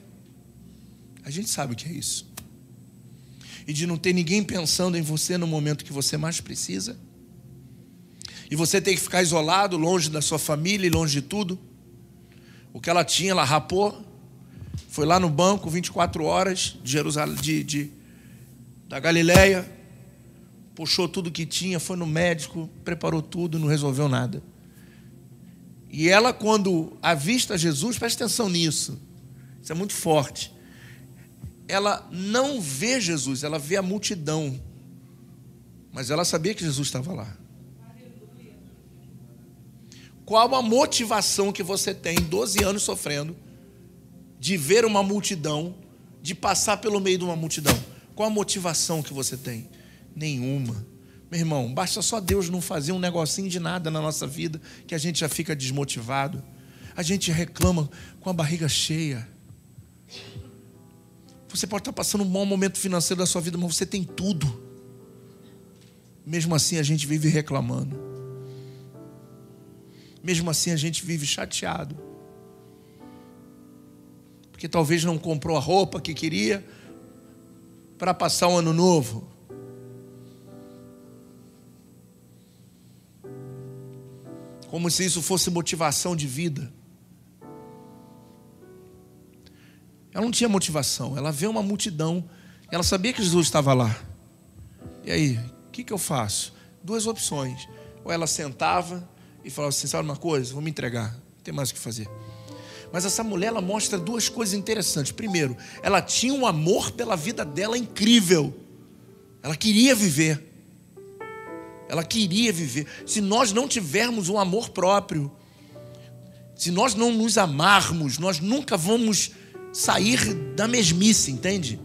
S1: A gente sabe o que é isso. E de não ter ninguém pensando em você no momento que você mais precisa? E você tem que ficar isolado, longe da sua família e longe de tudo? O que ela tinha, ela rapou. Foi lá no banco 24 horas de Jerusalém, de, de da Galileia puxou tudo que tinha, foi no médico, preparou tudo, não resolveu nada. E ela, quando avista Jesus, presta atenção nisso, isso é muito forte. Ela não vê Jesus, ela vê a multidão, mas ela sabia que Jesus estava lá. Qual a motivação que você tem, 12 anos sofrendo, de ver uma multidão, de passar pelo meio de uma multidão? Qual a motivação que você tem? Nenhuma. Meu irmão, basta só Deus não fazer um negocinho de nada na nossa vida que a gente já fica desmotivado. A gente reclama com a barriga cheia. Você pode estar passando um bom momento financeiro da sua vida, mas você tem tudo. Mesmo assim a gente vive reclamando. Mesmo assim a gente vive chateado. Porque talvez não comprou a roupa que queria para passar o um ano novo. Como se isso fosse motivação de vida. Ela não tinha motivação, ela vê uma multidão, ela sabia que Jesus estava lá. E aí, o que, que eu faço? Duas opções. Ou ela sentava e falava assim: sabe uma coisa, vou me entregar, não tem mais o que fazer. Mas essa mulher ela mostra duas coisas interessantes. Primeiro, ela tinha um amor pela vida dela incrível. Ela queria viver. Ela queria viver. Se nós não tivermos um amor próprio, se nós não nos amarmos, nós nunca vamos sair da mesmice, entende?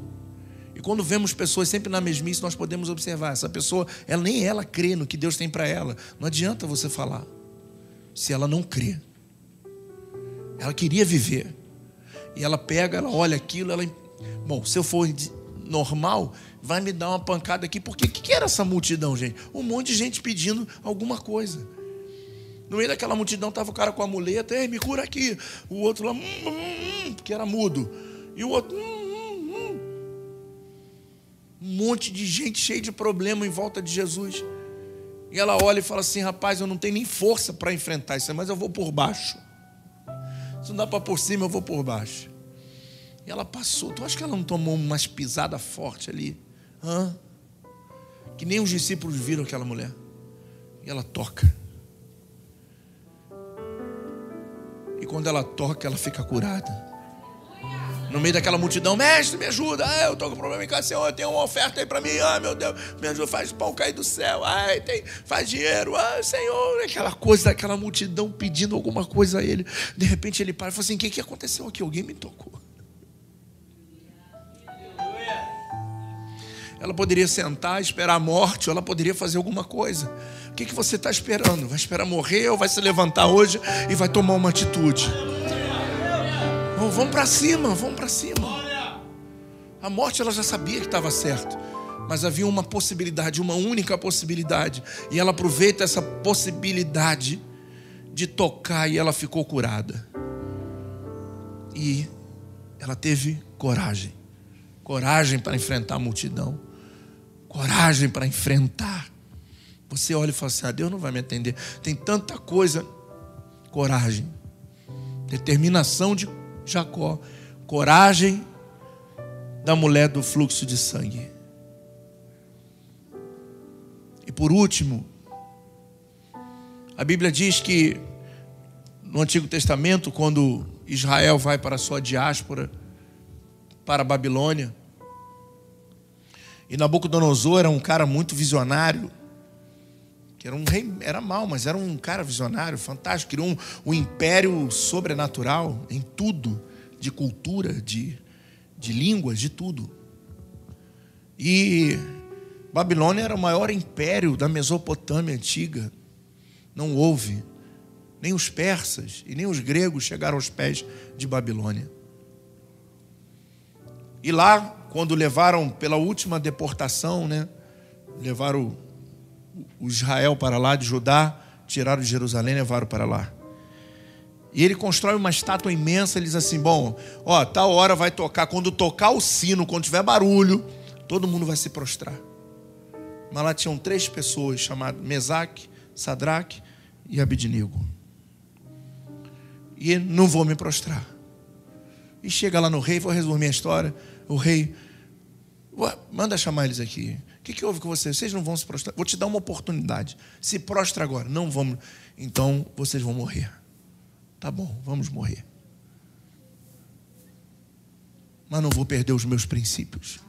S1: E quando vemos pessoas sempre na mesmice, nós podemos observar, essa pessoa, ela nem ela crê no que Deus tem para ela. Não adianta você falar se ela não crê. Ela queria viver. E ela pega, ela olha aquilo, ela Bom, se eu for normal, vai me dar uma pancada aqui. Porque o que, que era essa multidão, gente? Um monte de gente pedindo alguma coisa. No meio daquela multidão estava o cara com a muleta, Ei, me cura aqui. O outro lá, hum, hum, hum, porque era mudo. E o outro, hum, hum, hum. um monte de gente cheia de problema em volta de Jesus. E ela olha e fala assim: rapaz, eu não tenho nem força para enfrentar isso, mas eu vou por baixo. Se não dá para por cima, eu vou por baixo. E ela passou. Tu acha que ela não tomou umas pisadas fortes ali? Hã? Que nem os discípulos viram aquela mulher. E ela toca. E quando ela toca, ela fica curada. No meio daquela multidão, mestre, me ajuda. Ah, eu estou com problema em casa, Senhor, tem uma oferta aí para mim. Ah, meu Deus, me ajuda, faz pão cair do céu. Ai, tem, faz dinheiro. Ah, Senhor, aquela coisa daquela multidão pedindo alguma coisa a ele. De repente ele para e fala assim: o que, que aconteceu aqui? Alguém me tocou. Ela poderia sentar, esperar a morte, ou ela poderia fazer alguma coisa. O que, que você está esperando? Vai esperar morrer ou vai se levantar hoje e vai tomar uma atitude? Oh, vamos para cima, vamos para cima. A morte ela já sabia que estava certo, mas havia uma possibilidade, uma única possibilidade, e ela aproveita essa possibilidade de tocar e ela ficou curada. E ela teve coragem coragem para enfrentar a multidão coragem para enfrentar. Você olha e fala assim: ah, Deus não vai me atender. Tem tanta coisa. Coragem. Determinação de Jacó. Coragem da mulher do fluxo de sangue. E por último, a Bíblia diz que no Antigo Testamento, quando Israel vai para a sua diáspora, para a Babilônia, e Nabucodonosor era um cara muito visionário, que era um rei, era mal, mas era um cara visionário, fantástico, criou um, um império sobrenatural em tudo, de cultura, de, de línguas, de tudo. E Babilônia era o maior império da Mesopotâmia antiga. Não houve. Nem os persas e nem os gregos chegaram aos pés de Babilônia. E lá, quando levaram pela última deportação, né, levaram o Israel para lá de Judá, tiraram de Jerusalém levaram para lá. E ele constrói uma estátua imensa, ele diz assim: "Bom, ó, tal hora vai tocar, quando tocar o sino, quando tiver barulho, todo mundo vai se prostrar". Mas lá tinham três pessoas chamadas Mesaque, Sadraque e Abidnego. E não vou me prostrar. E chega lá no rei, vou resumir a história. O rei, manda chamar eles aqui. O que, que houve com vocês? Vocês não vão se prostrar. Vou te dar uma oportunidade. Se prostra agora. Não vamos. Então vocês vão morrer. Tá bom, vamos morrer. Mas não vou perder os meus princípios.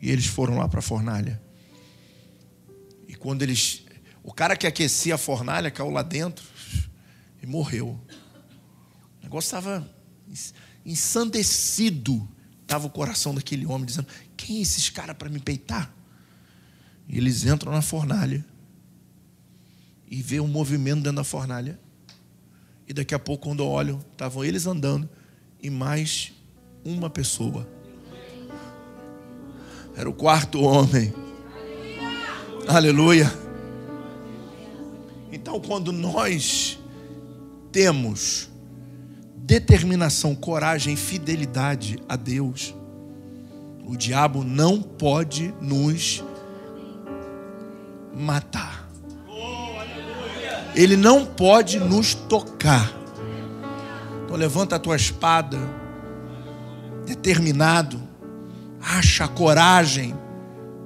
S1: E eles foram lá para a fornalha. E quando eles. O cara que aquecia a fornalha caiu lá dentro e morreu. O negócio estava ensandecido. Estava o coração daquele homem dizendo: Quem é esses caras para me peitar? E eles entram na fornalha e vê um movimento dentro da fornalha. E daqui a pouco, quando olho, estavam eles andando e mais uma pessoa. Era o quarto homem. Aleluia. Então, quando nós temos determinação, coragem fidelidade a Deus, o diabo não pode nos matar. Ele não pode nos tocar. Então levanta a tua espada, determinado, acha coragem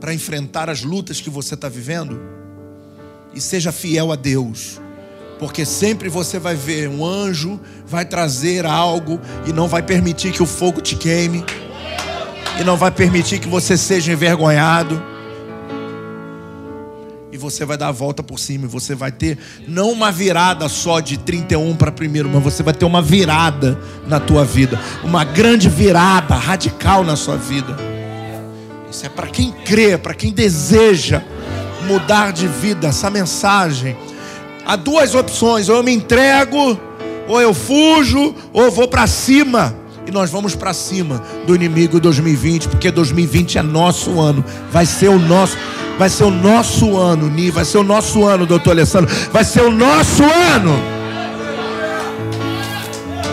S1: para enfrentar as lutas que você está vivendo e seja fiel a Deus. Porque sempre você vai ver um anjo vai trazer algo e não vai permitir que o fogo te queime, e não vai permitir que você seja envergonhado. E você vai dar a volta por cima, e você vai ter não uma virada só de 31 para primeiro, mas você vai ter uma virada na tua vida, uma grande virada radical na sua vida. Isso é para quem crê, para quem deseja mudar de vida, essa mensagem há duas opções: ou eu me entrego, ou eu fujo, ou eu vou para cima. E nós vamos para cima do inimigo 2020, porque 2020 é nosso ano, vai ser o nosso, vai ser o nosso ano, Ni, vai ser o nosso ano, doutor Alessandro, vai ser o nosso ano.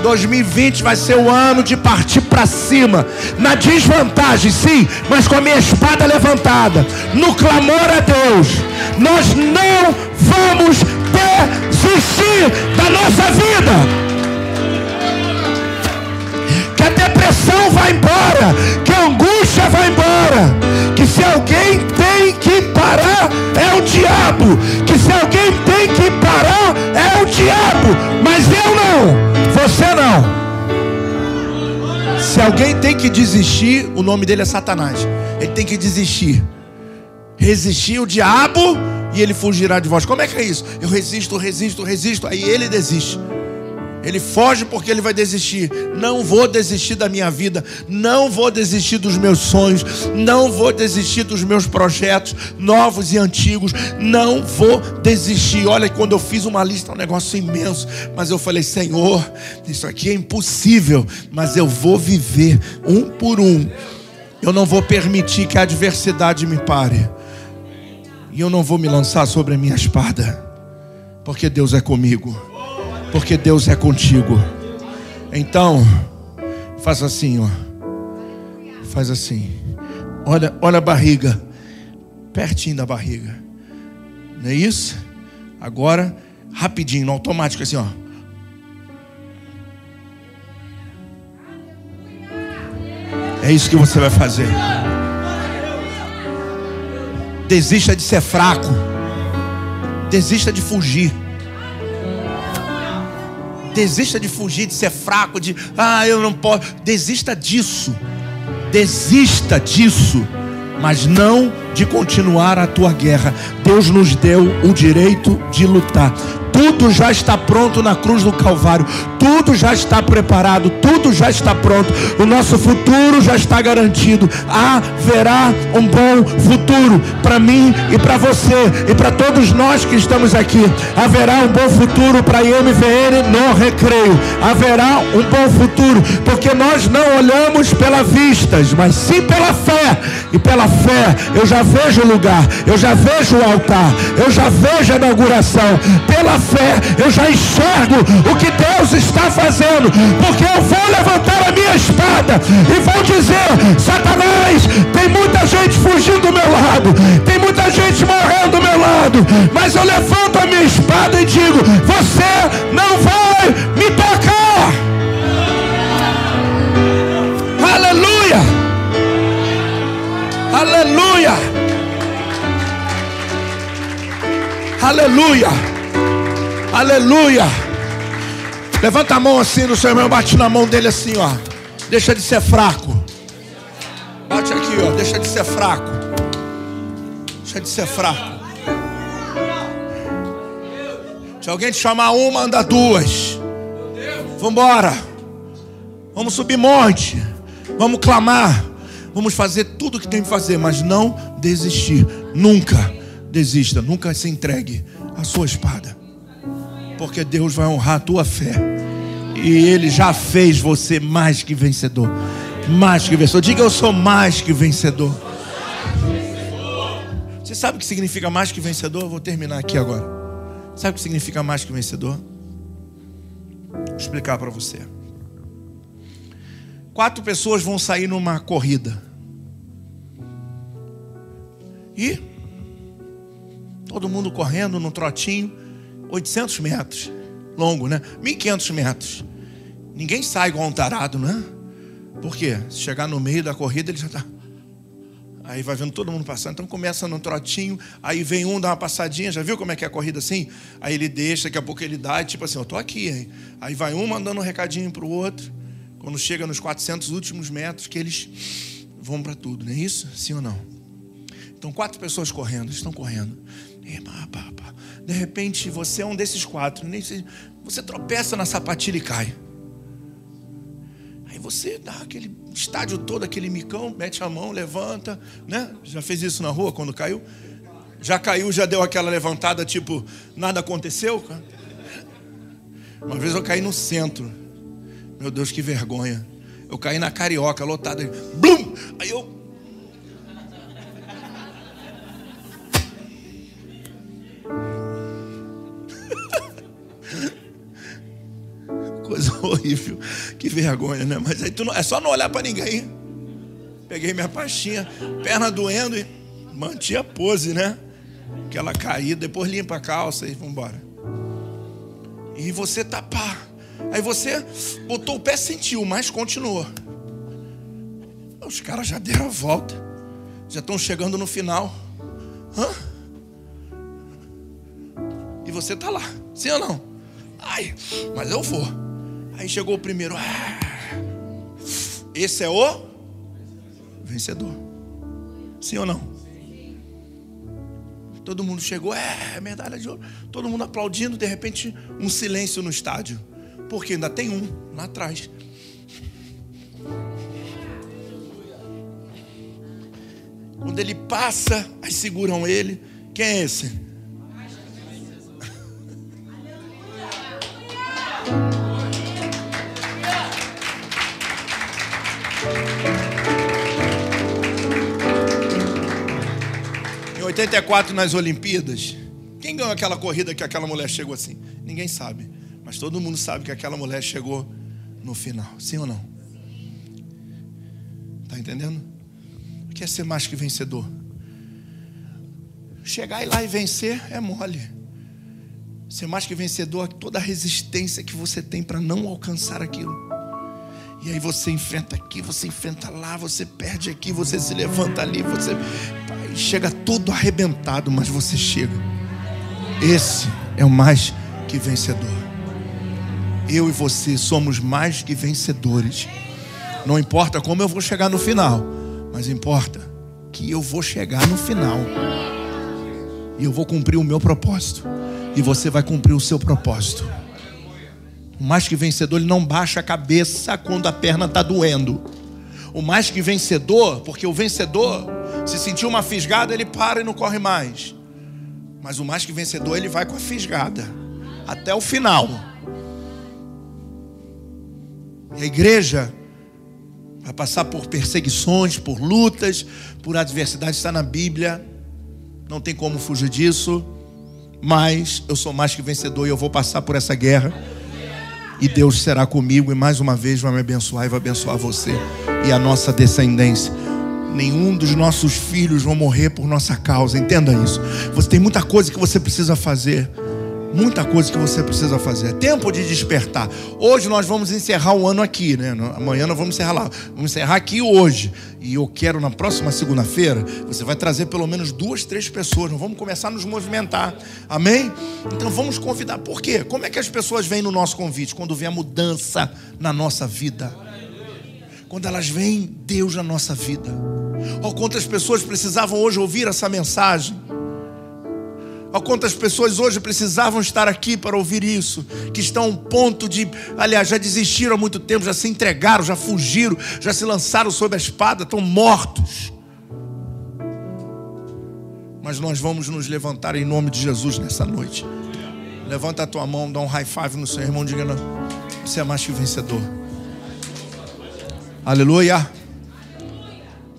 S1: 2020 vai ser o ano de partir para cima, na desvantagem, sim, mas com a minha espada levantada, no clamor a Deus. Nós não vamos desistir da nossa vida. Que a depressão vai embora, que a angústia vai embora, que se alguém tem que parar é o diabo, que se alguém tem que parar é o diabo, mas eu não, você não. Se alguém tem que desistir, o nome dele é Satanás. Ele tem que desistir. Resistir o diabo e ele fugirá de vós. Como é que é isso? Eu resisto, resisto, resisto, aí ele desiste. Ele foge porque ele vai desistir. Não vou desistir da minha vida, não vou desistir dos meus sonhos, não vou desistir dos meus projetos novos e antigos, não vou desistir. Olha, quando eu fiz uma lista, é um negócio imenso, mas eu falei: Senhor, isso aqui é impossível, mas eu vou viver um por um. Eu não vou permitir que a adversidade me pare. E eu não vou me lançar sobre a minha espada, porque Deus é comigo, porque Deus é contigo. Então, faz assim, ó. Faz assim. Olha, olha a barriga. pertinho da barriga. Não é isso? Agora, rapidinho, no automático, assim, ó. É isso que você vai fazer. Desista de ser fraco. Desista de fugir. Desista de fugir, de ser fraco, de ah, eu não posso. Desista disso. Desista disso. Mas não de continuar a tua guerra. Deus nos deu o direito de lutar. Tudo já está pronto na cruz do Calvário. Tudo já está preparado. Tudo já está pronto. O nosso futuro já está garantido. Haverá um bom futuro para mim e para você e para todos nós que estamos aqui. Haverá um bom futuro para a no recreio. Haverá um bom futuro porque nós não olhamos pelas vistas, mas sim pela fé. E pela fé eu já vejo o lugar, eu já vejo o altar, eu já vejo a inauguração. Pela fé, eu já enxergo o que Deus está fazendo, porque eu vou levantar a minha espada e vou dizer: Satanás, tem muita gente fugindo do meu lado, tem muita gente morrendo do meu lado, mas eu levanto a minha espada e digo: Você não vai me tocar. Aleluia! Aleluia! Aleluia! Aleluia. Levanta a mão assim no seu irmão, bate na mão dele assim, ó. Deixa de ser fraco. Bate aqui, ó. Deixa de ser fraco. Deixa de ser fraco. Se alguém te chamar uma, anda duas. Vambora. Vamos subir monte. Vamos clamar. Vamos fazer tudo o que tem que fazer, mas não desistir. Nunca desista. Nunca se entregue à sua espada porque Deus vai honrar a tua fé. E Ele já fez você mais que vencedor. Mais que vencedor. Diga eu sou mais que vencedor. Você sabe o que significa mais que vencedor? Vou terminar aqui agora. Sabe o que significa mais que vencedor? Vou explicar para você. Quatro pessoas vão sair numa corrida. E todo mundo correndo no trotinho. 800 metros. Longo, né? 1.500 metros. Ninguém sai igual um tarado, né? Por quê? Se chegar no meio da corrida, ele já está. Aí vai vendo todo mundo passando. Então começa no trotinho, aí vem um, dá uma passadinha. Já viu como é que é a corrida assim? Aí ele deixa, daqui a pouco ele dá, e tipo assim, eu tô aqui, hein? Aí vai um mandando um recadinho para o outro. Quando chega nos 400 últimos metros, que eles vão para tudo, não é isso? Sim ou não? Então, quatro pessoas correndo, estão correndo. De repente, você é um desses quatro. Você tropeça na sapatilha e cai. Aí você dá aquele estádio todo, aquele micão, mete a mão, levanta, né? Já fez isso na rua quando caiu? Já caiu, já deu aquela levantada, tipo, nada aconteceu? Uma vez eu caí no centro. Meu Deus, que vergonha. Eu caí na carioca, lotada. Blum! Aí eu Coisa horrível. Que vergonha, né? Mas aí tu não, é só não olhar para ninguém. Peguei minha pastinha, perna doendo e mantinha a pose, né? Aquela caída, depois limpa a calça e vambora. E você tá pá. Aí você botou o pé, sentiu, mas continuou. Os caras já deram a volta. Já estão chegando no final. Hã? E você tá lá. Sim ou não? Ai, mas eu vou. Aí chegou o primeiro. Ah, esse é o vencedor. Sim ou não? Todo mundo chegou, é, medalha de ouro. Todo mundo aplaudindo, de repente, um silêncio no estádio. Porque ainda tem um lá atrás. Quando ele passa, aí seguram ele. Quem é esse? 84 nas Olimpíadas, quem ganhou aquela corrida que aquela mulher chegou assim? Ninguém sabe, mas todo mundo sabe que aquela mulher chegou no final, sim ou não? Tá entendendo? O que é ser mais que vencedor? Chegar lá e vencer é mole. Ser mais que vencedor, toda a resistência que você tem para não alcançar aquilo. E aí você enfrenta aqui, você enfrenta lá, você perde aqui, você se levanta ali, você chega todo arrebentado, mas você chega. Esse é o mais que vencedor. Eu e você somos mais que vencedores. Não importa como eu vou chegar no final, mas importa que eu vou chegar no final. E eu vou cumprir o meu propósito. E você vai cumprir o seu propósito. O mais que vencedor, ele não baixa a cabeça quando a perna está doendo. O mais que vencedor, porque o vencedor, se sentir uma fisgada, ele para e não corre mais. Mas o mais que vencedor, ele vai com a fisgada até o final. E a igreja vai passar por perseguições, por lutas, por adversidades, está na Bíblia, não tem como fugir disso, mas eu sou mais que vencedor e eu vou passar por essa guerra. E Deus será comigo e mais uma vez vai me abençoar e vai abençoar você e a nossa descendência. Nenhum dos nossos filhos vão morrer por nossa causa, entenda isso. Você tem muita coisa que você precisa fazer muita coisa que você precisa fazer. É tempo de despertar. Hoje nós vamos encerrar o ano aqui, né? Amanhã nós vamos encerrar lá. Vamos encerrar aqui hoje. E eu quero na próxima segunda-feira, você vai trazer pelo menos duas, três pessoas. Nós vamos começar a nos movimentar. Amém? Então vamos convidar. Por quê? Como é que as pessoas vêm no nosso convite? Quando vem a mudança na nossa vida. Quando elas veem Deus na nossa vida. Ou quantas pessoas precisavam hoje ouvir essa mensagem Olha quantas pessoas hoje precisavam estar aqui para ouvir isso, que estão a um ponto de, aliás, já desistiram há muito tempo, já se entregaram, já fugiram, já se lançaram sob a espada, estão mortos. Mas nós vamos nos levantar em nome de Jesus nessa noite. Levanta a tua mão, dá um high five no seu irmão, diga: não, você é mais que vencedor. Aleluia.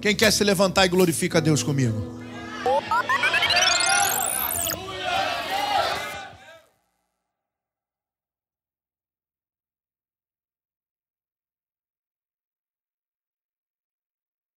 S1: Quem quer se levantar e glorifica a Deus comigo?